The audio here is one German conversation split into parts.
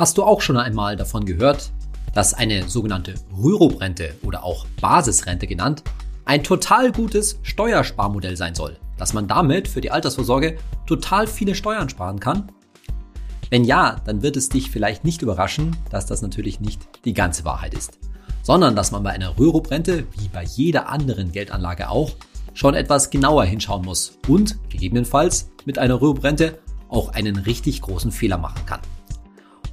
Hast du auch schon einmal davon gehört, dass eine sogenannte Rürup-Rente oder auch Basisrente genannt ein total gutes Steuersparmodell sein soll, dass man damit für die Altersvorsorge total viele Steuern sparen kann? Wenn ja, dann wird es dich vielleicht nicht überraschen, dass das natürlich nicht die ganze Wahrheit ist, sondern dass man bei einer Rürup-Rente, wie bei jeder anderen Geldanlage auch, schon etwas genauer hinschauen muss und gegebenenfalls mit einer Rürup-Rente auch einen richtig großen Fehler machen kann.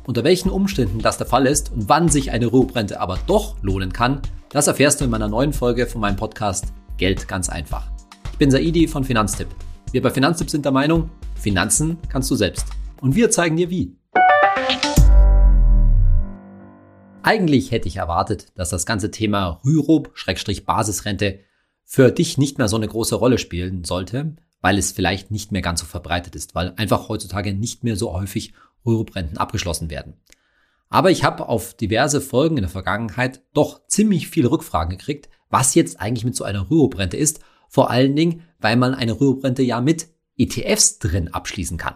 Unter welchen Umständen das der Fall ist und wann sich eine Rürup-Rente aber doch lohnen kann, das erfährst du in meiner neuen Folge von meinem Podcast Geld ganz einfach. Ich bin Saidi von Finanztipp. Wir bei Finanztipp sind der Meinung, Finanzen kannst du selbst. Und wir zeigen dir wie. Eigentlich hätte ich erwartet, dass das ganze Thema Rürup-Basisrente für dich nicht mehr so eine große Rolle spielen sollte, weil es vielleicht nicht mehr ganz so verbreitet ist, weil einfach heutzutage nicht mehr so häufig Rürup-Renten abgeschlossen werden. Aber ich habe auf diverse Folgen in der Vergangenheit doch ziemlich viele Rückfragen gekriegt, was jetzt eigentlich mit so einer Rürup-Rente ist. Vor allen Dingen, weil man eine Rürup-Rente ja mit ETFs drin abschließen kann.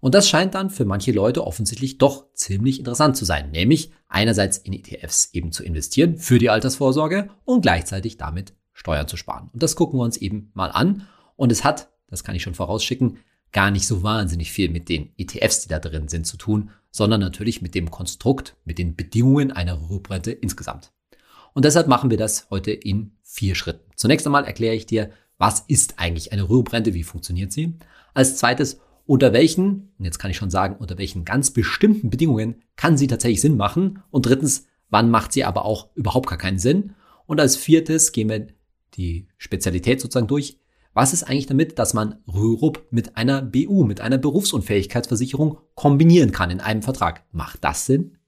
Und das scheint dann für manche Leute offensichtlich doch ziemlich interessant zu sein, nämlich einerseits in ETFs eben zu investieren für die Altersvorsorge und gleichzeitig damit Steuern zu sparen. Und das gucken wir uns eben mal an. Und es hat, das kann ich schon vorausschicken, gar nicht so wahnsinnig viel mit den ETFs, die da drin sind, zu tun, sondern natürlich mit dem Konstrukt, mit den Bedingungen einer Rüruprente insgesamt. Und deshalb machen wir das heute in vier Schritten. Zunächst einmal erkläre ich dir, was ist eigentlich eine Rüruprente, wie funktioniert sie. Als zweites, unter welchen, und jetzt kann ich schon sagen, unter welchen ganz bestimmten Bedingungen kann sie tatsächlich Sinn machen. Und drittens, wann macht sie aber auch überhaupt gar keinen Sinn. Und als viertes gehen wir die Spezialität sozusagen durch. Was ist eigentlich damit, dass man Rürup mit einer BU, mit einer Berufsunfähigkeitsversicherung kombinieren kann in einem Vertrag? Macht das Sinn?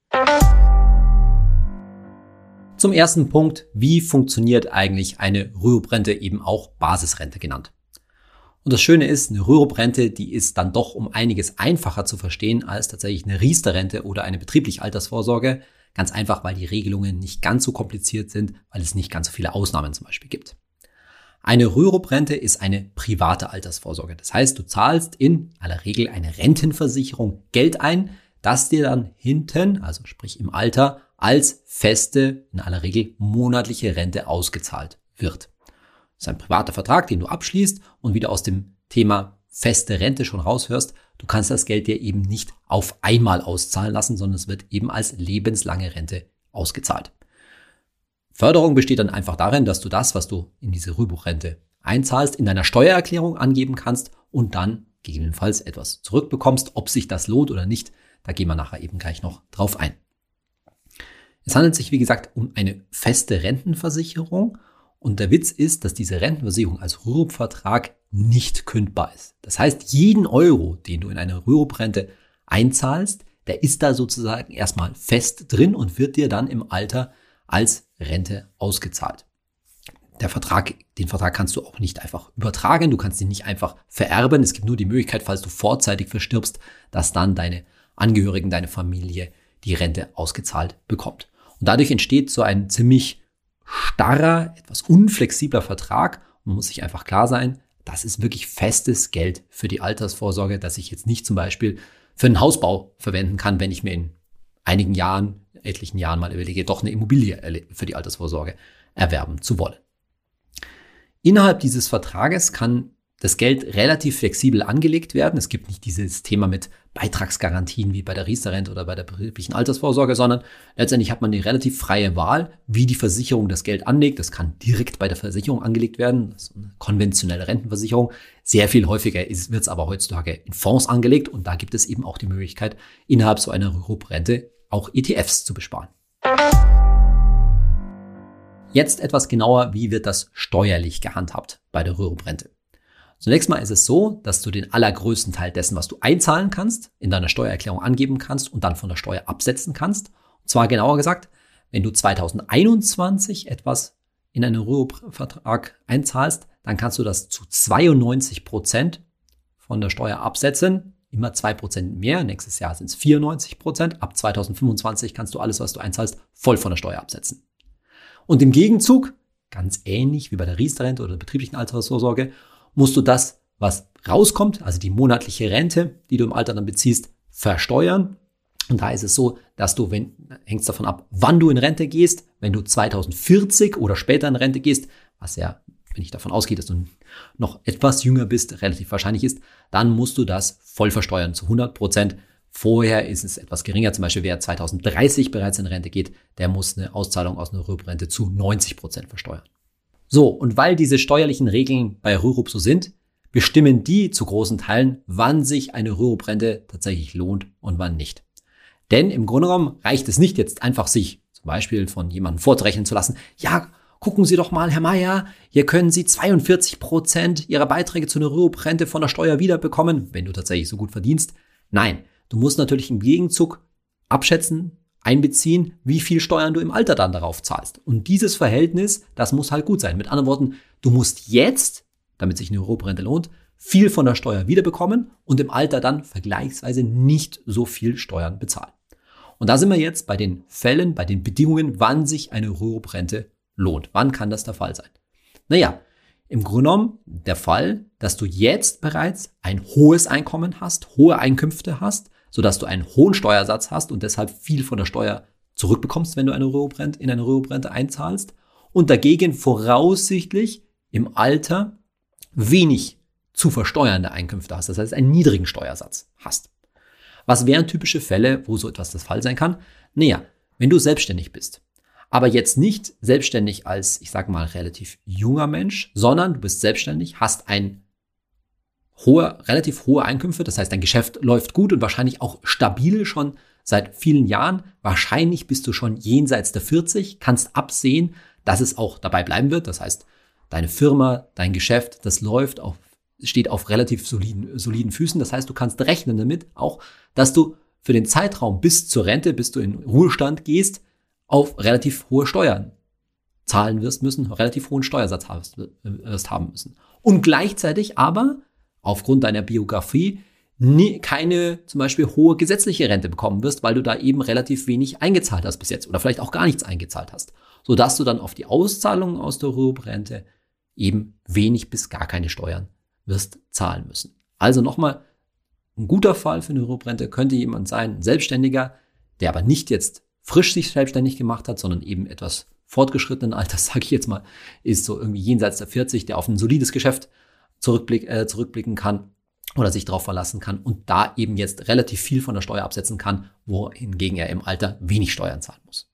Zum ersten Punkt, wie funktioniert eigentlich eine Rürup-Rente, eben auch Basisrente genannt? Und das Schöne ist, eine Rürup-Rente, die ist dann doch um einiges einfacher zu verstehen als tatsächlich eine Riester-Rente oder eine betriebliche Altersvorsorge. Ganz einfach, weil die Regelungen nicht ganz so kompliziert sind, weil es nicht ganz so viele Ausnahmen zum Beispiel gibt. Eine Rürup-Rente ist eine private Altersvorsorge. Das heißt, du zahlst in aller Regel eine Rentenversicherung Geld ein, das dir dann hinten, also sprich im Alter, als feste, in aller Regel monatliche Rente ausgezahlt wird. Das ist ein privater Vertrag, den du abschließt und wieder aus dem Thema feste Rente schon raushörst. Du kannst das Geld dir eben nicht auf einmal auszahlen lassen, sondern es wird eben als lebenslange Rente ausgezahlt. Förderung besteht dann einfach darin, dass du das, was du in diese Rübuchrente einzahlst, in deiner Steuererklärung angeben kannst und dann gegebenenfalls etwas zurückbekommst. Ob sich das lohnt oder nicht, da gehen wir nachher eben gleich noch drauf ein. Es handelt sich, wie gesagt, um eine feste Rentenversicherung und der Witz ist, dass diese Rentenversicherung als Rürup-Vertrag nicht kündbar ist. Das heißt, jeden Euro, den du in eine Rürup-Rente einzahlst, der ist da sozusagen erstmal fest drin und wird dir dann im Alter als Rente ausgezahlt. Der Vertrag, den Vertrag kannst du auch nicht einfach übertragen, du kannst ihn nicht einfach vererben. Es gibt nur die Möglichkeit, falls du vorzeitig verstirbst, dass dann deine Angehörigen, deine Familie die Rente ausgezahlt bekommt. Und dadurch entsteht so ein ziemlich starrer, etwas unflexibler Vertrag. Man muss sich einfach klar sein, das ist wirklich festes Geld für die Altersvorsorge, das ich jetzt nicht zum Beispiel für einen Hausbau verwenden kann, wenn ich mir in einigen Jahren etlichen Jahren mal überlege, doch eine Immobilie für die Altersvorsorge erwerben zu wollen. Innerhalb dieses Vertrages kann das Geld relativ flexibel angelegt werden. Es gibt nicht dieses Thema mit Beitragsgarantien wie bei der Riester-Rente oder bei der betrieblichen Altersvorsorge, sondern letztendlich hat man eine relativ freie Wahl, wie die Versicherung das Geld anlegt. Das kann direkt bei der Versicherung angelegt werden. Das ist eine konventionelle Rentenversicherung. Sehr viel häufiger wird es aber heutzutage in Fonds angelegt und da gibt es eben auch die Möglichkeit, innerhalb so einer Rürup-Rente auch ETFs zu besparen. Jetzt etwas genauer, wie wird das steuerlich gehandhabt bei der Rürup-Rente. Zunächst mal ist es so, dass du den allergrößten Teil dessen, was du einzahlen kannst, in deiner Steuererklärung angeben kannst und dann von der Steuer absetzen kannst. Und zwar genauer gesagt, wenn du 2021 etwas in einen Rürup-Vertrag einzahlst, dann kannst du das zu 92 Prozent von der Steuer absetzen immer zwei Prozent mehr. Nächstes Jahr sind es 94 Prozent. Ab 2025 kannst du alles, was du einzahlst, voll von der Steuer absetzen. Und im Gegenzug, ganz ähnlich wie bei der Riester-Rente oder der betrieblichen Altersvorsorge, musst du das, was rauskommt, also die monatliche Rente, die du im Alter dann beziehst, versteuern. Und da ist es so, dass du, wenn, hängt es davon ab, wann du in Rente gehst, wenn du 2040 oder später in Rente gehst, was ja, wenn ich davon ausgehe, dass du noch etwas jünger bist, relativ wahrscheinlich ist, dann musst du das voll versteuern zu 100 Prozent. Vorher ist es etwas geringer. Zum Beispiel, wer 2030 bereits in Rente geht, der muss eine Auszahlung aus einer Rürup-Rente zu 90 Prozent versteuern. So, und weil diese steuerlichen Regeln bei Rürup so sind, bestimmen die zu großen Teilen, wann sich eine Rürup-Rente tatsächlich lohnt und wann nicht. Denn im Grunde genommen reicht es nicht jetzt einfach sich zum Beispiel von jemandem vorzurechnen zu lassen, ja, gucken Sie doch mal, Herr Meier, hier können Sie 42 Prozent Ihrer Beiträge zu einer Rürup-Rente von der Steuer wiederbekommen, wenn du tatsächlich so gut verdienst. Nein, du musst natürlich im Gegenzug abschätzen, einbeziehen, wie viel Steuern du im Alter dann darauf zahlst. Und dieses Verhältnis, das muss halt gut sein. Mit anderen Worten, du musst jetzt, damit sich eine Europarente lohnt, viel von der Steuer wiederbekommen und im Alter dann vergleichsweise nicht so viel Steuern bezahlen. Und da sind wir jetzt bei den Fällen, bei den Bedingungen, wann sich eine Rürup-Rente lohnt. Wann kann das der Fall sein? Naja, im Grunde genommen der Fall, dass du jetzt bereits ein hohes Einkommen hast, hohe Einkünfte hast, sodass du einen hohen Steuersatz hast und deshalb viel von der Steuer zurückbekommst, wenn du eine Rürup-Rente, in eine Rürup-Rente einzahlst und dagegen voraussichtlich im Alter wenig zu versteuernde Einkünfte hast, das heißt einen niedrigen Steuersatz hast. Was wären typische Fälle, wo so etwas das Fall sein kann? Naja, wenn du selbstständig bist, aber jetzt nicht selbstständig als, ich sage mal, relativ junger Mensch, sondern du bist selbstständig, hast ein hohe, relativ hohe Einkünfte, das heißt, dein Geschäft läuft gut und wahrscheinlich auch stabil schon seit vielen Jahren. Wahrscheinlich bist du schon jenseits der 40, kannst absehen, dass es auch dabei bleiben wird. Das heißt, deine Firma, dein Geschäft, das läuft auf, steht auf relativ soliden, soliden Füßen. Das heißt, du kannst rechnen damit auch, dass du für den Zeitraum bis zur Rente, bis du in Ruhestand gehst, auf relativ hohe Steuern zahlen wirst müssen, relativ hohen Steuersatz wirst haben müssen. Und gleichzeitig aber aufgrund deiner Biografie nie, keine zum Beispiel hohe gesetzliche Rente bekommen wirst, weil du da eben relativ wenig eingezahlt hast bis jetzt oder vielleicht auch gar nichts eingezahlt hast, sodass du dann auf die Auszahlungen aus der Rürup-Rente eben wenig bis gar keine Steuern wirst zahlen müssen. Also nochmal, ein guter Fall für eine Rürup-Rente könnte jemand sein, ein Selbstständiger, der aber nicht jetzt frisch sich selbstständig gemacht hat, sondern eben etwas fortgeschrittenen Alters, sage ich jetzt mal, ist so irgendwie jenseits der 40, der auf ein solides Geschäft zurückblick, äh, zurückblicken kann oder sich darauf verlassen kann und da eben jetzt relativ viel von der Steuer absetzen kann, wohingegen er im Alter wenig Steuern zahlen muss.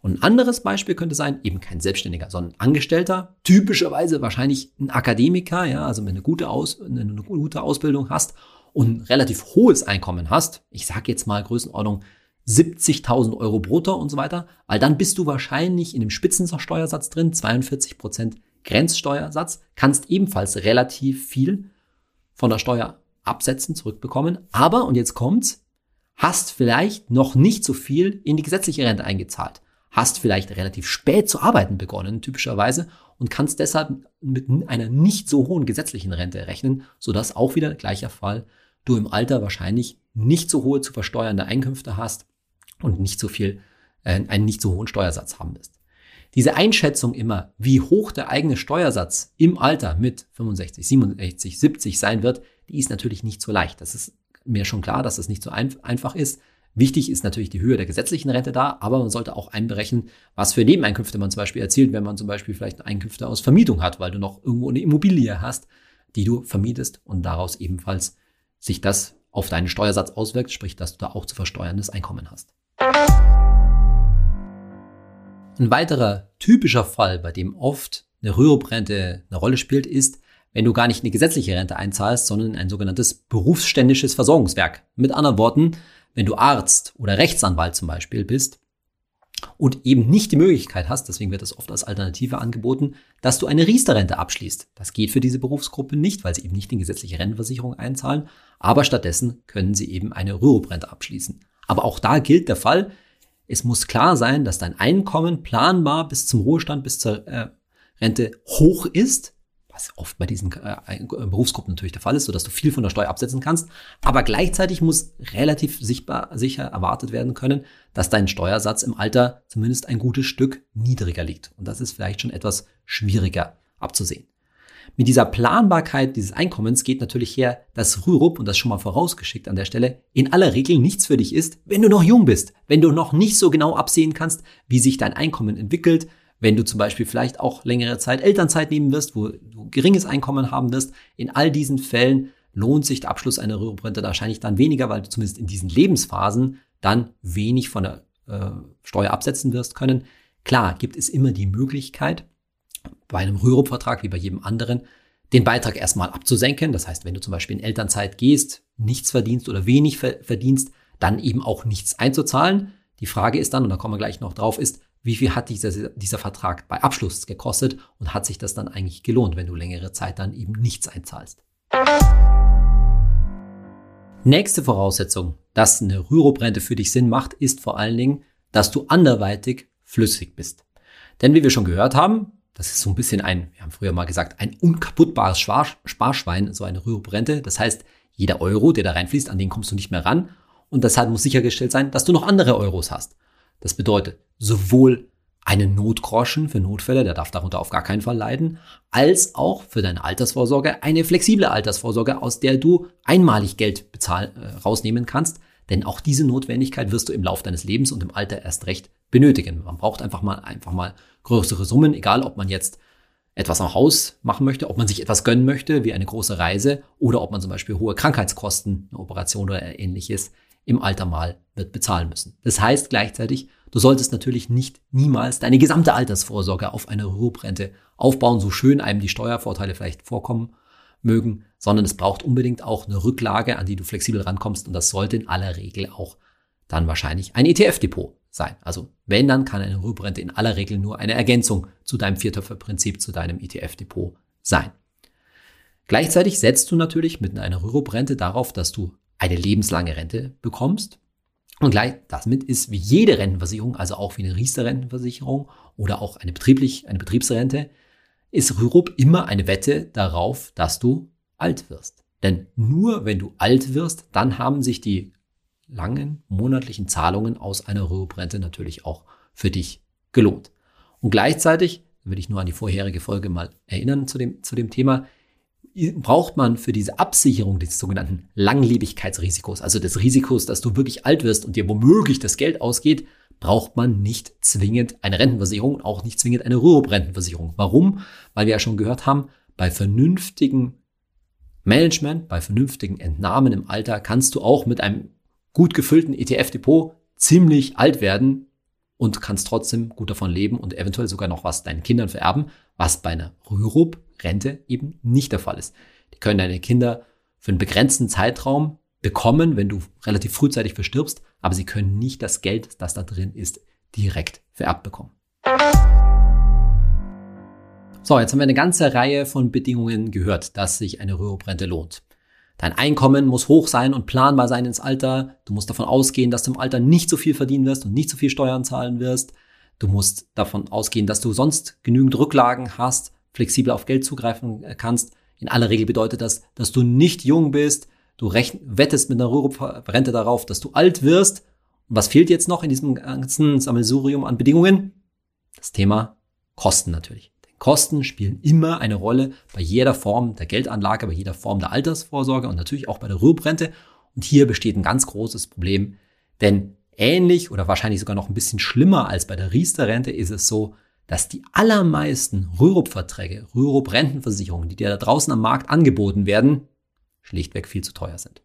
Und ein anderes Beispiel könnte sein, eben kein Selbstständiger, sondern Angestellter, typischerweise wahrscheinlich ein Akademiker, ja, also wenn du eine gute, Aus, eine gute Ausbildung hast und ein relativ hohes Einkommen hast, ich sage jetzt mal Größenordnung 70.000 Euro brutto und so weiter, weil dann bist du wahrscheinlich in dem Spitzensteuersatz drin, 42 Prozent Grenzsteuersatz, kannst ebenfalls relativ viel von der Steuer absetzen, zurückbekommen. Aber, und jetzt kommt's, hast vielleicht noch nicht so viel in die gesetzliche Rente eingezahlt. Hast vielleicht relativ spät zu arbeiten begonnen, typischerweise, und kannst deshalb mit einer nicht so hohen gesetzlichen Rente rechnen, sodass auch wieder gleicher Fall du im Alter wahrscheinlich nicht so hohe zu versteuernde Einkünfte hast und nicht so viel, äh, einen nicht so hohen Steuersatz haben wirst. Diese Einschätzung immer, wie hoch der eigene Steuersatz im Alter mit 65, 67, 70 sein wird, die ist natürlich nicht so leicht. Das ist mir schon klar, dass das nicht so ein, einfach ist. Wichtig ist natürlich die Höhe der gesetzlichen Rente da, aber man sollte auch einberechnen, was für Nebeneinkünfte man zum Beispiel erzielt, wenn man zum Beispiel vielleicht Einkünfte aus Vermietung hat, weil du noch irgendwo eine Immobilie hast, die du vermietest und daraus ebenfalls sich das auf deinen Steuersatz auswirkt, sprich, dass du da auch zu versteuerndes Einkommen hast. Ein weiterer typischer Fall, bei dem oft eine Rürup-Rente eine Rolle spielt, ist, wenn du gar nicht eine gesetzliche Rente einzahlst, sondern ein sogenanntes berufsständisches Versorgungswerk. Mit anderen Worten, wenn du Arzt oder Rechtsanwalt zum Beispiel bist und eben nicht die Möglichkeit hast, deswegen wird das oft als Alternative angeboten, dass du eine Riester-Rente abschließt. Das geht für diese Berufsgruppe nicht, weil sie eben nicht in gesetzliche Rentenversicherung einzahlen, aber stattdessen können sie eben eine Rürup-Rente abschließen. Aber auch da gilt der Fall, es muss klar sein, dass dein Einkommen planbar bis zum Ruhestand, bis zur äh, Rente hoch ist, was oft bei diesen äh, Berufsgruppen natürlich der Fall ist, sodass du viel von der Steuer absetzen kannst. Aber gleichzeitig muss relativ sichtbar, sicher erwartet werden können, dass dein Steuersatz im Alter zumindest ein gutes Stück niedriger liegt. Und das ist vielleicht schon etwas schwieriger abzusehen. Mit dieser Planbarkeit dieses Einkommens geht natürlich her, dass Rürup, und das schon mal vorausgeschickt an der Stelle, in aller Regel nichts für dich ist, wenn du noch jung bist, wenn du noch nicht so genau absehen kannst, wie sich dein Einkommen entwickelt, wenn du zum Beispiel vielleicht auch längere Zeit Elternzeit nehmen wirst, wo du geringes Einkommen haben wirst. In all diesen Fällen lohnt sich der Abschluss einer Rürup-Rente wahrscheinlich dann weniger, weil du zumindest in diesen Lebensphasen dann wenig von der äh, Steuer absetzen wirst können. Klar, gibt es immer die Möglichkeit, bei einem Rürup-Vertrag wie bei jedem anderen, den Beitrag erstmal abzusenken. Das heißt, wenn du zum Beispiel in Elternzeit gehst, nichts verdienst oder wenig verdienst, dann eben auch nichts einzuzahlen. Die Frage ist dann, und da kommen wir gleich noch drauf, ist, wie viel hat dieser, dieser Vertrag bei Abschluss gekostet und hat sich das dann eigentlich gelohnt, wenn du längere Zeit dann eben nichts einzahlst. Nächste Voraussetzung, dass eine Rürup-Rente für dich Sinn macht, ist vor allen Dingen, dass du anderweitig flüssig bist. Denn wie wir schon gehört haben, das ist so ein bisschen ein, wir haben früher mal gesagt, ein unkaputtbares Sparschwein, so eine Rürup-Rente. Das heißt, jeder Euro, der da reinfließt, an den kommst du nicht mehr ran. Und deshalb muss sichergestellt sein, dass du noch andere Euros hast. Das bedeutet sowohl einen Notgroschen für Notfälle, der darf darunter auf gar keinen Fall leiden, als auch für deine Altersvorsorge eine flexible Altersvorsorge, aus der du einmalig Geld bezahl, äh, rausnehmen kannst. Denn auch diese Notwendigkeit wirst du im Laufe deines Lebens und im Alter erst recht benötigen. Man braucht einfach mal, einfach mal größere Summen, egal ob man jetzt etwas am Haus machen möchte, ob man sich etwas gönnen möchte, wie eine große Reise, oder ob man zum Beispiel hohe Krankheitskosten, eine Operation oder ähnliches im Alter mal wird bezahlen müssen. Das heißt gleichzeitig, du solltest natürlich nicht niemals deine gesamte Altersvorsorge auf eine Ruhebrente aufbauen, so schön einem die Steuervorteile vielleicht vorkommen mögen, sondern es braucht unbedingt auch eine Rücklage, an die du flexibel rankommst und das sollte in aller Regel auch dann wahrscheinlich ein ETF-Depot sein. Also wenn, dann kann eine Ruhebrente in aller Regel nur eine Ergänzung zu deinem Viertöpferprinzip, zu deinem ETF-Depot sein. Gleichzeitig setzt du natürlich mit einer Rürup-Rente darauf, dass du eine lebenslange Rente bekommst. Und gleich damit ist wie jede Rentenversicherung, also auch wie eine Riester-Rentenversicherung oder auch eine betrieblich, eine Betriebsrente, ist Rürup immer eine Wette darauf, dass du alt wirst. Denn nur wenn du alt wirst, dann haben sich die langen monatlichen Zahlungen aus einer Rürup-Rente natürlich auch für dich gelohnt. Und gleichzeitig, würde ich nur an die vorherige Folge mal erinnern zu dem, zu dem Thema, braucht man für diese Absicherung des sogenannten Langlebigkeitsrisikos, also des Risikos, dass du wirklich alt wirst und dir womöglich das Geld ausgeht, braucht man nicht zwingend eine Rentenversicherung und auch nicht zwingend eine Rürup-Rentenversicherung. Warum? Weil wir ja schon gehört haben, bei vernünftigem Management, bei vernünftigen Entnahmen im Alter kannst du auch mit einem gut gefüllten ETF-Depot ziemlich alt werden und kannst trotzdem gut davon leben und eventuell sogar noch was deinen Kindern vererben, was bei einer Rürup Rente eben nicht der Fall ist. Die können deine Kinder für einen begrenzten Zeitraum bekommen, wenn du relativ frühzeitig verstirbst, aber sie können nicht das Geld, das da drin ist, direkt vererbt bekommen. So, jetzt haben wir eine ganze Reihe von Bedingungen gehört, dass sich eine Rürup-Rente lohnt. Dein Einkommen muss hoch sein und planbar sein ins Alter. Du musst davon ausgehen, dass du im Alter nicht so viel verdienen wirst und nicht so viel Steuern zahlen wirst. Du musst davon ausgehen, dass du sonst genügend Rücklagen hast flexibel auf Geld zugreifen äh, kannst. In aller Regel bedeutet das, dass du nicht jung bist, du wettest mit einer Rente darauf, dass du alt wirst. Und was fehlt jetzt noch in diesem ganzen Sammelsurium an Bedingungen? Das Thema Kosten natürlich. Kosten spielen immer eine Rolle bei jeder Form der Geldanlage, bei jeder Form der Altersvorsorge und natürlich auch bei der Rüruprente. Und hier besteht ein ganz großes Problem, denn ähnlich oder wahrscheinlich sogar noch ein bisschen schlimmer als bei der Riester-Rente ist es so, dass die allermeisten Rürup-Verträge, Rürup-Rentenversicherungen, die dir da draußen am Markt angeboten werden, schlichtweg viel zu teuer sind.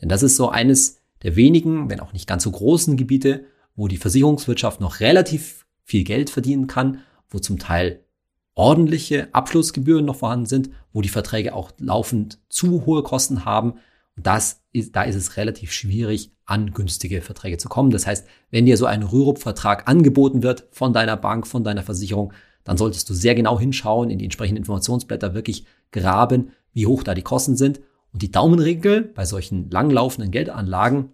Denn das ist so eines der wenigen, wenn auch nicht ganz so großen Gebiete, wo die Versicherungswirtschaft noch relativ viel Geld verdienen kann, wo zum Teil ordentliche Abschlussgebühren noch vorhanden sind, wo die Verträge auch laufend zu hohe Kosten haben. Und das ist, da ist es relativ schwierig, an günstige Verträge zu kommen. Das heißt, wenn dir so ein Rürup-Vertrag angeboten wird von deiner Bank, von deiner Versicherung, dann solltest du sehr genau hinschauen, in die entsprechenden Informationsblätter wirklich graben, wie hoch da die Kosten sind. Und die Daumenregel bei solchen langlaufenden Geldanlagen,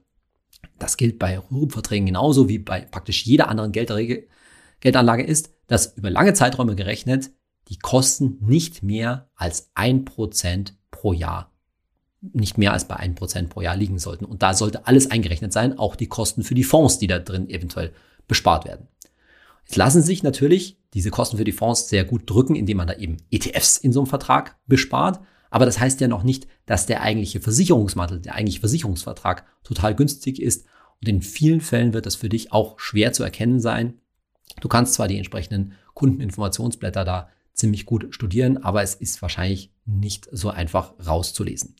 das gilt bei Rürup-Verträgen genauso wie bei praktisch jeder anderen Geldanlage ist, dass über lange Zeiträume gerechnet die Kosten nicht mehr als ein Prozent pro Jahr nicht mehr als bei 1% pro Jahr liegen sollten. Und da sollte alles eingerechnet sein, auch die Kosten für die Fonds, die da drin eventuell bespart werden. Jetzt lassen sich natürlich diese Kosten für die Fonds sehr gut drücken, indem man da eben ETFs in so einem Vertrag bespart. Aber das heißt ja noch nicht, dass der eigentliche Versicherungsmantel, der eigentliche Versicherungsvertrag total günstig ist. Und in vielen Fällen wird das für dich auch schwer zu erkennen sein. Du kannst zwar die entsprechenden Kundeninformationsblätter da ziemlich gut studieren, aber es ist wahrscheinlich nicht so einfach rauszulesen.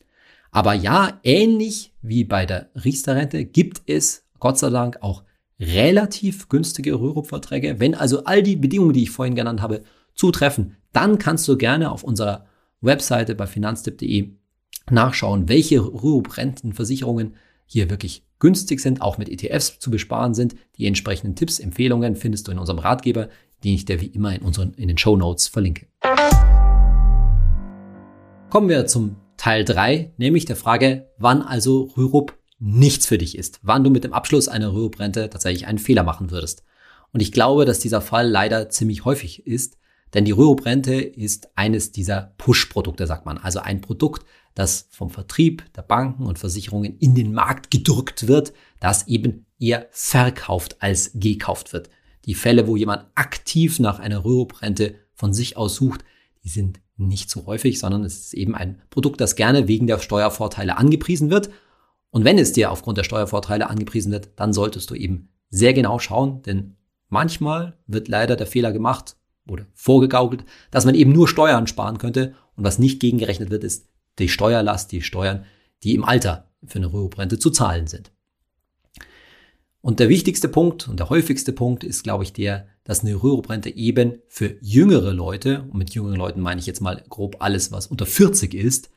Aber ja, ähnlich wie bei der Riester-Rente gibt es Gott sei Dank auch relativ günstige Rürup-Verträge. Wenn also all die Bedingungen, die ich vorhin genannt habe, zutreffen, dann kannst du gerne auf unserer Webseite bei finanztipp.de nachschauen, welche Rürup-Rentenversicherungen hier wirklich günstig sind, auch mit ETFs zu besparen sind. Die entsprechenden Tipps, Empfehlungen findest du in unserem Ratgeber, den ich dir wie immer in, unseren, in den Show Notes verlinke. Kommen wir zum Teil 3, nämlich der Frage, wann also Rürup nichts für dich ist, wann du mit dem Abschluss einer Rürup-Rente tatsächlich einen Fehler machen würdest. Und ich glaube, dass dieser Fall leider ziemlich häufig ist, denn die Rürup-Rente ist eines dieser Push-Produkte, sagt man. Also ein Produkt, das vom Vertrieb der Banken und Versicherungen in den Markt gedrückt wird, das eben eher verkauft als gekauft wird. Die Fälle, wo jemand aktiv nach einer Rürup-Rente von sich aus sucht, die sind nicht so häufig, sondern es ist eben ein Produkt, das gerne wegen der Steuervorteile angepriesen wird. Und wenn es dir aufgrund der Steuervorteile angepriesen wird, dann solltest du eben sehr genau schauen, denn manchmal wird leider der Fehler gemacht oder vorgegaukelt, dass man eben nur Steuern sparen könnte und was nicht gegengerechnet wird, ist die Steuerlast, die Steuern, die im Alter für eine Rüruprente zu zahlen sind. Und der wichtigste Punkt und der häufigste Punkt ist, glaube ich, der, dass eine Rüruprente eben für jüngere Leute, und mit jüngeren Leuten meine ich jetzt mal grob alles, was unter 40 ist,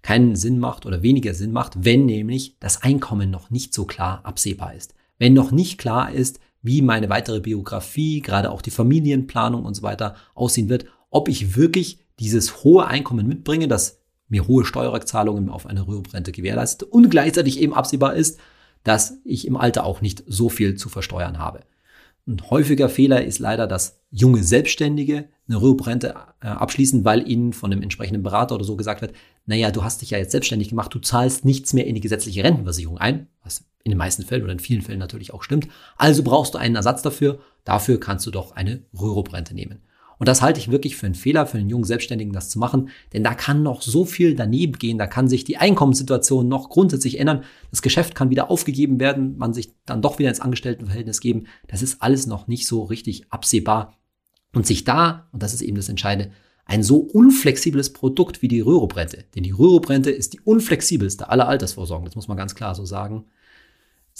keinen Sinn macht oder weniger Sinn macht, wenn nämlich das Einkommen noch nicht so klar absehbar ist. Wenn noch nicht klar ist, wie meine weitere Biografie, gerade auch die Familienplanung und so weiter aussehen wird, ob ich wirklich dieses hohe Einkommen mitbringe, das mir hohe Steuerrückzahlungen auf eine Rüruprente gewährleistet und gleichzeitig eben absehbar ist, dass ich im Alter auch nicht so viel zu versteuern habe. Ein häufiger Fehler ist leider, dass junge Selbstständige eine Rüruprente äh, abschließen, weil ihnen von einem entsprechenden Berater oder so gesagt wird, naja, du hast dich ja jetzt selbstständig gemacht, du zahlst nichts mehr in die gesetzliche Rentenversicherung ein, was in den meisten Fällen oder in vielen Fällen natürlich auch stimmt. Also brauchst du einen Ersatz dafür. Dafür kannst du doch eine Rüruprente nehmen. Und das halte ich wirklich für einen Fehler, für einen jungen Selbstständigen, das zu machen, denn da kann noch so viel daneben gehen, da kann sich die Einkommenssituation noch grundsätzlich ändern, das Geschäft kann wieder aufgegeben werden, man sich dann doch wieder ins Angestelltenverhältnis geben, das ist alles noch nicht so richtig absehbar. Und sich da, und das ist eben das Entscheidende, ein so unflexibles Produkt wie die Rüruprente, denn die Rüruprente ist die unflexibelste aller Altersvorsorgen, das muss man ganz klar so sagen,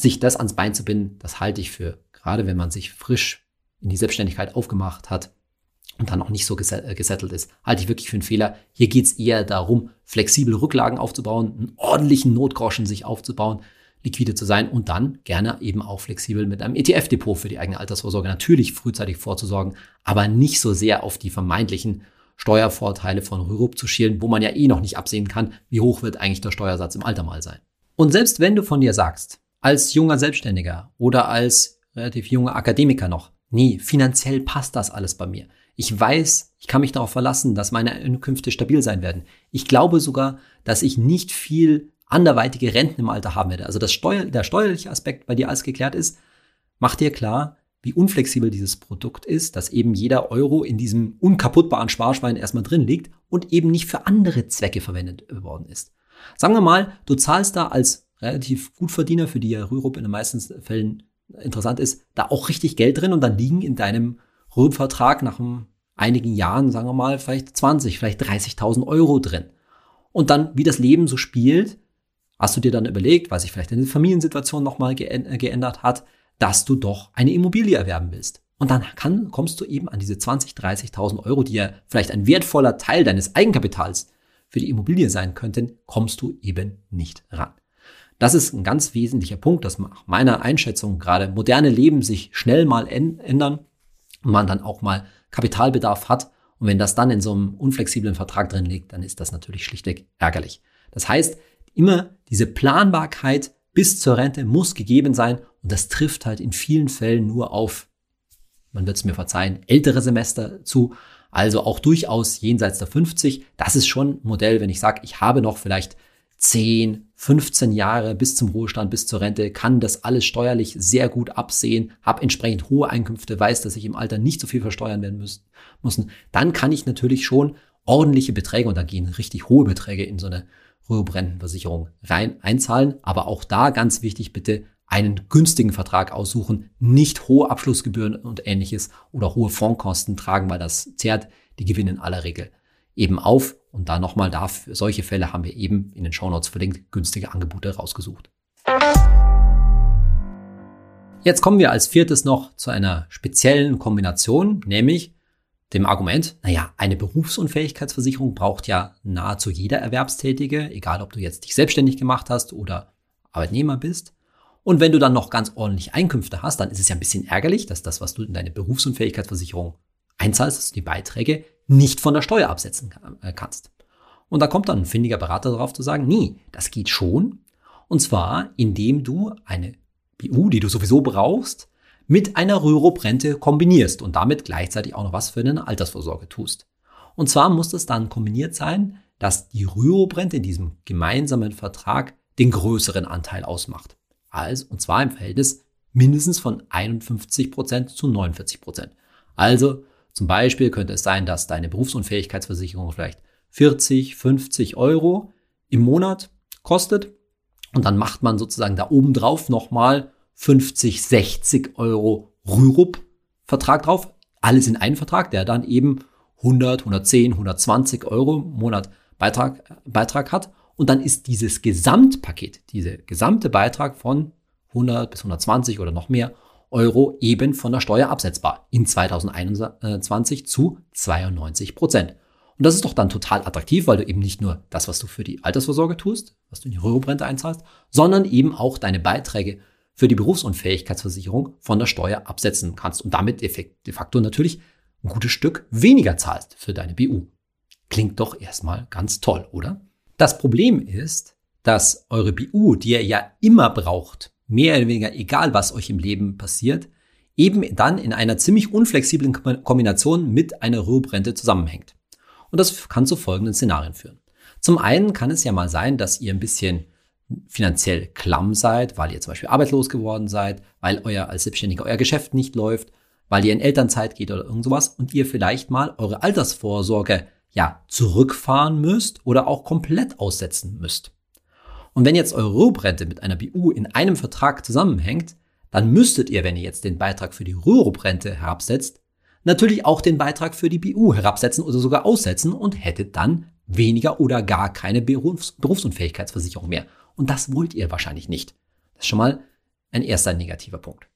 sich das ans Bein zu binden, das halte ich für, gerade wenn man sich frisch in die Selbstständigkeit aufgemacht hat, und dann auch nicht so äh, gesettelt ist, halte ich wirklich für einen Fehler. Hier geht es eher darum, flexible Rücklagen aufzubauen, einen ordentlichen Notgroschen sich aufzubauen, liquide zu sein und dann gerne eben auch flexibel mit einem ETF-Depot für die eigene Altersvorsorge natürlich frühzeitig vorzusorgen, aber nicht so sehr auf die vermeintlichen Steuervorteile von Rürup zu schielen, wo man ja eh noch nicht absehen kann, wie hoch wird eigentlich der Steuersatz im Alter mal sein. Und selbst wenn du von dir sagst, als junger Selbstständiger oder als relativ junger Akademiker noch, nee, finanziell passt das alles bei mir. Ich weiß, ich kann mich darauf verlassen, dass meine Einkünfte stabil sein werden. Ich glaube sogar, dass ich nicht viel anderweitige Renten im Alter haben werde. Also das Steuer, der steuerliche Aspekt bei dir alles geklärt ist, mach dir klar, wie unflexibel dieses Produkt ist, dass eben jeder Euro in diesem unkaputtbaren Sparschwein erstmal drin liegt und eben nicht für andere Zwecke verwendet worden ist. Sagen wir mal, du zahlst da als relativ Gutverdiener, für die ja Rürup in den meisten Fällen interessant ist, da auch richtig Geld drin und dann liegen in deinem Rürup-Vertrag nach einigen Jahren, sagen wir mal, vielleicht 20, vielleicht 30.000 Euro drin. Und dann, wie das Leben so spielt, hast du dir dann überlegt, weil sich vielleicht deine Familiensituation nochmal äh, geändert hat, dass du doch eine Immobilie erwerben willst. Und dann kann, kommst du eben an diese 20, 30.000 Euro, die ja vielleicht ein wertvoller Teil deines Eigenkapitals für die Immobilie sein könnten, kommst du eben nicht ran. Das ist ein ganz wesentlicher Punkt, dass nach meiner Einschätzung gerade moderne Leben sich schnell mal ändern und man dann auch mal Kapitalbedarf hat. Und wenn das dann in so einem unflexiblen Vertrag drin liegt, dann ist das natürlich schlichtweg ärgerlich. Das heißt, immer diese Planbarkeit bis zur Rente muss gegeben sein und das trifft halt in vielen Fällen nur auf, man wird es mir verzeihen, ältere Semester zu, also auch durchaus jenseits der 50. Das ist schon ein Modell, wenn ich sage, ich habe noch vielleicht 10, 15 Jahre bis zum Ruhestand, bis zur Rente, kann das alles steuerlich sehr gut absehen, habe entsprechend hohe Einkünfte, weiß, dass ich im Alter nicht so viel versteuern werden müssen, müssen, dann kann ich natürlich schon ordentliche Beträge, und da gehen richtig hohe Beträge in so eine Rürup-Rentenversicherung rein einzahlen. Aber auch da ganz wichtig, bitte einen günstigen Vertrag aussuchen, nicht hohe Abschlussgebühren und ähnliches oder hohe Fondkosten tragen, weil das zehrt die Gewinne in aller Regel eben auf. Und da nochmal dafür, solche Fälle haben wir eben in den Shownotes verlinkt, günstige Angebote rausgesucht. Jetzt kommen wir als viertes noch zu einer speziellen Kombination, nämlich dem Argument, naja, eine Berufsunfähigkeitsversicherung braucht ja nahezu jeder Erwerbstätige, egal ob du jetzt dich selbstständig gemacht hast oder Arbeitnehmer bist. Und wenn du dann noch ganz ordentlich Einkünfte hast, dann ist es ja ein bisschen ärgerlich, dass das, was du in deine Berufsunfähigkeitsversicherung einzahlst, dass du die Beiträge nicht von der Steuer absetzen äh, kannst. Und da kommt dann ein findiger Berater darauf zu sagen, nee, das geht schon. Und zwar, indem du eine BU, die du sowieso brauchst, mit einer Rürup-Rente kombinierst und damit gleichzeitig auch noch was für eine Altersvorsorge tust. Und zwar muss es dann kombiniert sein, dass die Rürup-Rente in diesem gemeinsamen Vertrag den größeren Anteil ausmacht. Also, und zwar im Verhältnis mindestens von 51 Prozent zu 49%. Prozent. Also, zum Beispiel könnte es sein, dass deine Berufsunfähigkeitsversicherung vielleicht 40, 50 Euro im Monat kostet. Und dann macht man sozusagen da oben drauf nochmal 50, 60 Euro Rürup-Vertrag drauf. Alles in einen Vertrag, der dann eben 100, 110, 120 Euro im Monat Beitrag, Beitrag hat. Und dann ist dieses Gesamtpaket, dieser gesamte Beitrag von 100 bis 120 oder noch mehr Euro eben von der Steuer absetzbar in 2021 zu 92 Prozent. Und das ist doch dann total attraktiv, weil du eben nicht nur das, was du für die Altersvorsorge tust, was du in die Rürup-Rente einzahlst, sondern eben auch deine Beiträge für die Berufsunfähigkeitsversicherung von der Steuer absetzen kannst und damit de facto natürlich ein gutes Stück weniger zahlst für deine BU. Klingt doch erstmal ganz toll, oder? Das Problem ist, dass eure BU, die ihr ja immer braucht, mehr oder weniger egal was euch im Leben passiert, eben dann in einer ziemlich unflexiblen Kombination mit einer Rüruprente zusammenhängt. Und das kann zu folgenden Szenarien führen. Zum einen kann es ja mal sein, dass ihr ein bisschen finanziell klamm seid, weil ihr zum Beispiel arbeitslos geworden seid, weil euer als Selbstständiger euer Geschäft nicht läuft, weil ihr in Elternzeit geht oder irgend sowas und ihr vielleicht mal eure Altersvorsorge ja zurückfahren müsst oder auch komplett aussetzen müsst. Und wenn jetzt eure Rüruprente mit einer BU in einem Vertrag zusammenhängt, dann müsstet ihr, wenn ihr jetzt den Beitrag für die Rüruprente herabsetzt, natürlich auch den Beitrag für die BU herabsetzen oder sogar aussetzen und hättet dann weniger oder gar keine Berufs Berufsunfähigkeitsversicherung mehr. Und das wollt ihr wahrscheinlich nicht. Das ist schon mal ein erster negativer Punkt.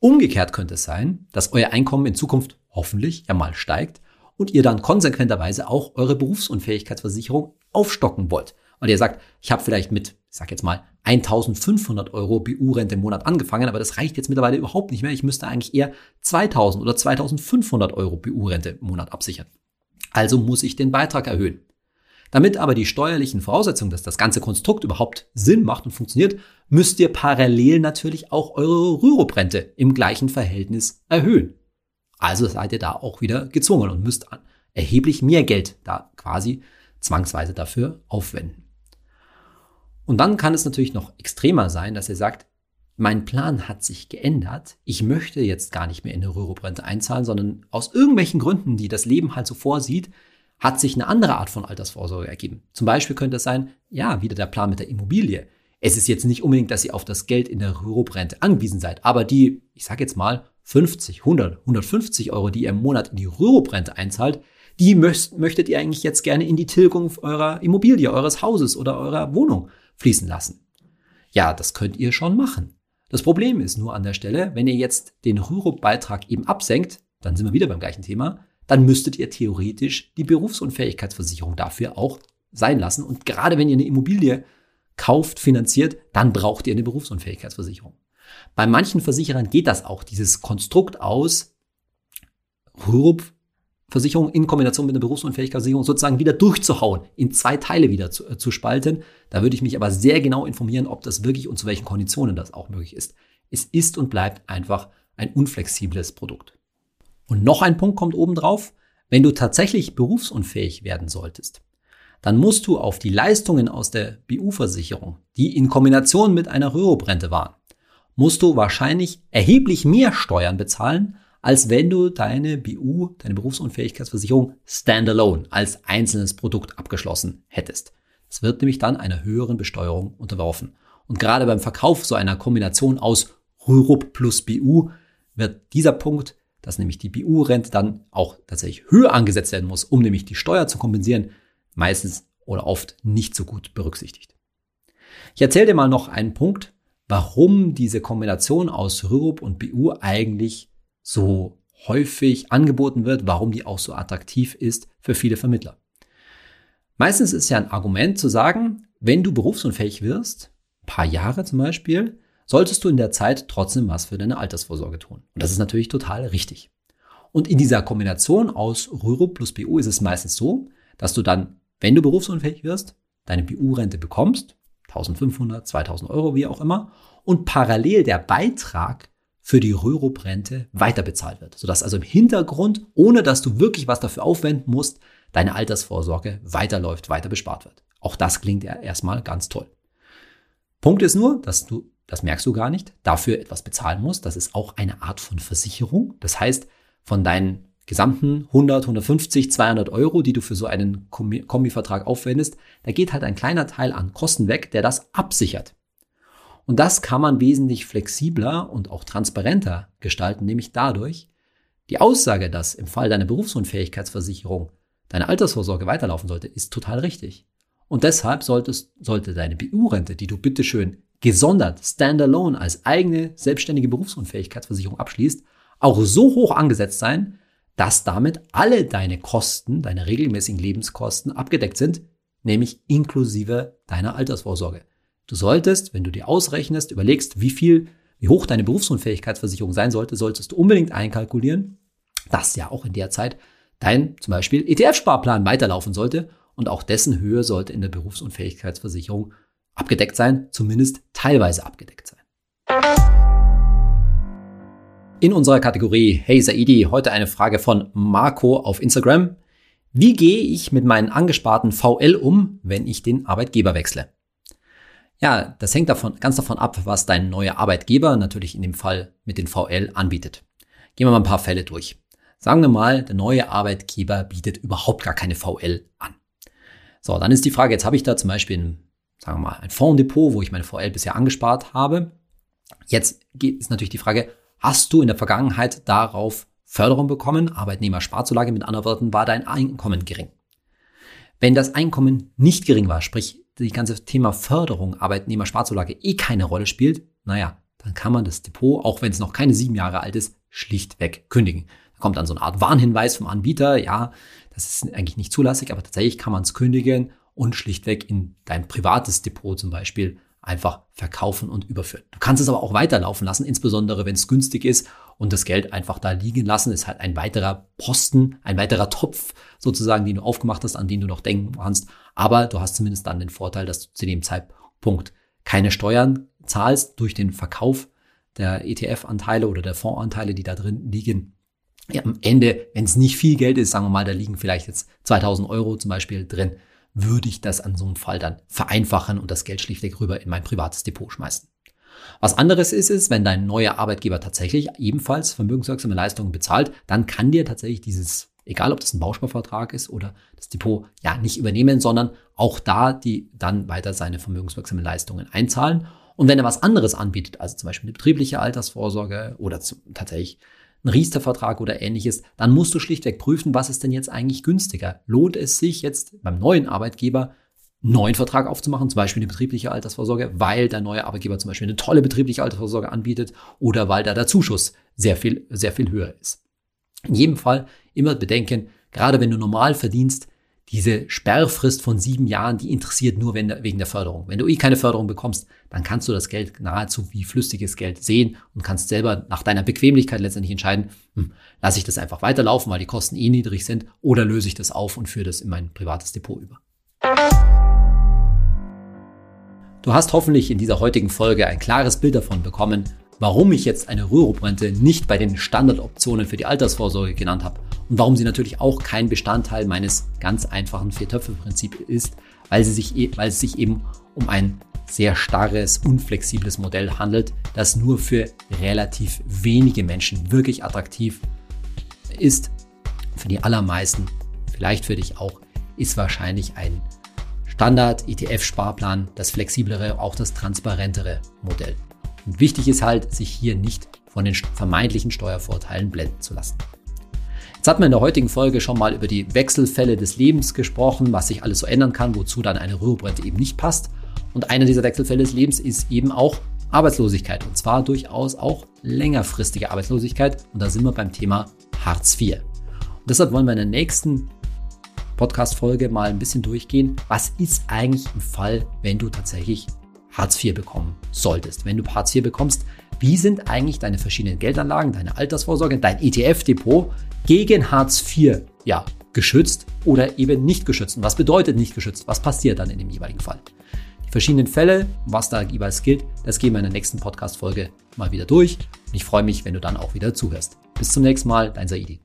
Umgekehrt könnte es sein, dass euer Einkommen in Zukunft hoffentlich ja mal steigt und ihr dann konsequenterweise auch eure Berufsunfähigkeitsversicherung aufstocken wollt. Weil ihr sagt, ich habe vielleicht mit, ich sag jetzt mal, 1500 Euro BU-Rente im Monat angefangen, aber das reicht jetzt mittlerweile überhaupt nicht mehr. Ich müsste eigentlich eher 2000 oder 2500 Euro BU-Rente im Monat absichern. Also muss ich den Beitrag erhöhen. Damit aber die steuerlichen Voraussetzungen, dass das ganze Konstrukt überhaupt Sinn macht und funktioniert, müsst ihr parallel natürlich auch eure Rüruprente im gleichen Verhältnis erhöhen. Also seid ihr da auch wieder gezwungen und müsst erheblich mehr Geld da quasi zwangsweise dafür aufwenden. Und dann kann es natürlich noch extremer sein, dass ihr sagt, mein Plan hat sich geändert. Ich möchte jetzt gar nicht mehr in eine Rüruprente einzahlen, sondern aus irgendwelchen Gründen, die das Leben halt so vorsieht, hat sich eine andere Art von Altersvorsorge ergeben. Zum Beispiel könnte es sein, ja, wieder der Plan mit der Immobilie. Es ist jetzt nicht unbedingt, dass ihr auf das Geld in der Rürup-Rente angewiesen seid, aber die, ich sage jetzt mal, 50, 100, 150 Euro, die ihr im Monat in die Rürup-Rente einzahlt, die möcht, möchtet ihr eigentlich jetzt gerne in die Tilgung eurer Immobilie, eures Hauses oder eurer Wohnung fließen lassen. Ja, das könnt ihr schon machen. Das Problem ist nur an der Stelle, wenn ihr jetzt den Rürup-Beitrag eben absenkt, dann sind wir wieder beim gleichen Thema, dann müsstet ihr theoretisch die Berufsunfähigkeitsversicherung dafür auch sein lassen. Und gerade wenn ihr eine Immobilie kauft, finanziert, dann braucht ihr eine Berufsunfähigkeitsversicherung. Bei manchen Versicherern geht das auch, dieses Konstrukt aus Versicherung in Kombination mit einer Berufsunfähigkeitsversicherung sozusagen wieder durchzuhauen, in zwei Teile wieder zu, äh, zu spalten. Da würde ich mich aber sehr genau informieren, ob das wirklich und zu welchen Konditionen das auch möglich ist. Es ist und bleibt einfach ein unflexibles Produkt. Und noch ein Punkt kommt oben drauf. Wenn du tatsächlich berufsunfähig werden solltest, dann musst du auf die Leistungen aus der BU-Versicherung, die in Kombination mit einer Rürup-Rente waren, musst du wahrscheinlich erheblich mehr Steuern bezahlen, als wenn du deine BU, deine Berufsunfähigkeitsversicherung standalone als einzelnes Produkt abgeschlossen hättest. Es wird nämlich dann einer höheren Besteuerung unterworfen. Und gerade beim Verkauf so einer Kombination aus Rürup plus BU wird dieser Punkt, dass nämlich die BU-Rente dann auch tatsächlich höher angesetzt werden muss, um nämlich die Steuer zu kompensieren, meistens oder oft nicht so gut berücksichtigt. Ich erzähle dir mal noch einen Punkt, warum diese Kombination aus Rürup und BU eigentlich so häufig angeboten wird, warum die auch so attraktiv ist für viele Vermittler. Meistens ist ja ein Argument zu sagen, wenn du berufsunfähig wirst, ein paar Jahre zum Beispiel, solltest du in der Zeit trotzdem was für deine Altersvorsorge tun. Und das ist natürlich total richtig. Und in dieser Kombination aus Rüro plus BU ist es meistens so, dass du dann, wenn du berufsunfähig wirst, deine BU-Rente bekommst, 1500, 2000 Euro, wie auch immer, und parallel der Beitrag für die Rürup-Rente weiter bezahlt wird. Sodass also im Hintergrund, ohne dass du wirklich was dafür aufwenden musst, deine Altersvorsorge weiterläuft, weiter bespart wird. Auch das klingt ja erstmal ganz toll. Punkt ist nur, dass du, das merkst du gar nicht, dafür etwas bezahlen musst. Das ist auch eine Art von Versicherung. Das heißt, von deinen gesamten 100, 150, 200 Euro, die du für so einen Kombivertrag aufwendest, da geht halt ein kleiner Teil an Kosten weg, der das absichert. Und das kann man wesentlich flexibler und auch transparenter gestalten, nämlich dadurch, die Aussage, dass im Fall deiner Berufsunfähigkeitsversicherung deine Altersvorsorge weiterlaufen sollte, ist total richtig. Und deshalb solltest, sollte deine BU-Rente, die du bitteschön gesondert, standalone als eigene selbstständige Berufsunfähigkeitsversicherung abschließt, auch so hoch angesetzt sein, dass damit alle deine Kosten, deine regelmäßigen Lebenskosten abgedeckt sind, nämlich inklusive deiner Altersvorsorge. Du solltest, wenn du dir ausrechnest, überlegst, wie viel, wie hoch deine Berufsunfähigkeitsversicherung sein sollte, solltest du unbedingt einkalkulieren, dass ja auch in der Zeit dein zum Beispiel ETF-Sparplan weiterlaufen sollte und auch dessen Höhe sollte in der Berufsunfähigkeitsversicherung abgedeckt sein, zumindest teilweise abgedeckt sein. In unserer Kategorie Hey Saidi heute eine Frage von Marco auf Instagram. Wie gehe ich mit meinen angesparten VL um, wenn ich den Arbeitgeber wechsle? Ja, das hängt davon, ganz davon ab, was dein neuer Arbeitgeber natürlich in dem Fall mit den VL anbietet. Gehen wir mal ein paar Fälle durch. Sagen wir mal, der neue Arbeitgeber bietet überhaupt gar keine VL an. So, dann ist die Frage, jetzt habe ich da zum Beispiel ein, sagen wir mal, ein Fonddepot, wo ich meine VL bisher angespart habe. Jetzt ist natürlich die Frage, hast du in der Vergangenheit darauf Förderung bekommen? Arbeitnehmersparzulage, mit anderen Worten, war dein Einkommen gering? Wenn das Einkommen nicht gering war, sprich die ganze Thema Förderung, Arbeitnehmersparzulage eh keine Rolle spielt, naja, dann kann man das Depot, auch wenn es noch keine sieben Jahre alt ist, schlichtweg kündigen. Da kommt dann so eine Art Warnhinweis vom Anbieter, ja, das ist eigentlich nicht zulässig, aber tatsächlich kann man es kündigen und schlichtweg in dein privates Depot zum Beispiel einfach verkaufen und überführen. Du kannst es aber auch weiterlaufen lassen, insbesondere wenn es günstig ist und das Geld einfach da liegen lassen, ist halt ein weiterer Posten, ein weiterer Topf sozusagen, den du aufgemacht hast, an den du noch denken kannst. Aber du hast zumindest dann den Vorteil, dass du zu dem Zeitpunkt keine Steuern zahlst durch den Verkauf der ETF-Anteile oder der Fondsanteile, die da drin liegen. Ja, am Ende, wenn es nicht viel Geld ist, sagen wir mal, da liegen vielleicht jetzt 2000 Euro zum Beispiel drin, würde ich das an so einem Fall dann vereinfachen und das Geld schlichtweg rüber in mein privates Depot schmeißen. Was anderes ist es, wenn dein neuer Arbeitgeber tatsächlich ebenfalls vermögenswirksame Leistungen bezahlt, dann kann dir tatsächlich dieses, egal ob das ein Bausparvertrag ist oder das Depot, ja nicht übernehmen, sondern auch da die dann weiter seine vermögenswirksame Leistungen einzahlen. Und wenn er was anderes anbietet, also zum Beispiel eine betriebliche Altersvorsorge oder zu, tatsächlich ein Riester-Vertrag oder ähnliches, dann musst du schlichtweg prüfen, was ist denn jetzt eigentlich günstiger. Lohnt es sich jetzt beim neuen Arbeitgeber einen neuen Vertrag aufzumachen, zum Beispiel eine betriebliche Altersvorsorge, weil der neue Arbeitgeber zum Beispiel eine tolle betriebliche Altersvorsorge anbietet oder weil da der Zuschuss sehr viel, sehr viel höher ist. In jedem Fall immer bedenken, gerade wenn du normal verdienst, diese Sperrfrist von sieben Jahren, die interessiert nur wegen der Förderung. Wenn du eh keine Förderung bekommst, dann kannst du das Geld nahezu wie flüssiges Geld sehen und kannst selber nach deiner Bequemlichkeit letztendlich entscheiden, hm, lasse ich das einfach weiterlaufen, weil die Kosten eh niedrig sind, oder löse ich das auf und führe das in mein privates Depot über. Du hast hoffentlich in dieser heutigen Folge ein klares Bild davon bekommen, warum ich jetzt eine Rürup-Rente nicht bei den Standardoptionen für die Altersvorsorge genannt habe und warum sie natürlich auch kein Bestandteil meines ganz einfachen Vier-Töpfe-Prinzips ist, weil, sie sich, e, weil es sich eben um ein sehr starres, unflexibles Modell handelt, das nur für relativ wenige Menschen wirklich attraktiv ist. Für die allermeisten, vielleicht für dich auch, ist wahrscheinlich ein Standard-ETF-Sparplan das flexiblere, auch das transparentere Modell. Und wichtig ist halt, sich hier nicht von den vermeintlichen Steuervorteilen blenden zu lassen. Jetzt hat man in der heutigen Folge schon mal über die Wechselfälle des Lebens gesprochen, was sich alles so ändern kann, wozu dann eine Rüruprente eben nicht passt. Und einer dieser Wechselfälle des Lebens ist eben auch Arbeitslosigkeit. Und zwar durchaus auch längerfristige Arbeitslosigkeit. Und da sind wir beim Thema Hartz IV. Und deshalb wollen wir in der nächsten Podcast-Folge mal ein bisschen durchgehen. Was ist eigentlich im Fall, wenn du tatsächlich Hartz IV bekommen solltest? Wenn du Hartz IV bekommst, wie sind eigentlich deine verschiedenen Geldanlagen, deine Altersvorsorge, dein ETF-Depot gegen Hartz IV ja, geschützt oder eben nicht geschützt? Und was bedeutet nicht geschützt? Was passiert dann in dem jeweiligen Fall? Die verschiedenen Fälle, was da jeweils gilt, das gehen wir in der nächsten Podcast-Folge mal wieder durch. Und ich freue mich, wenn du dann auch wieder zuhörst. Bis zum nächsten Mal, dein Saidi.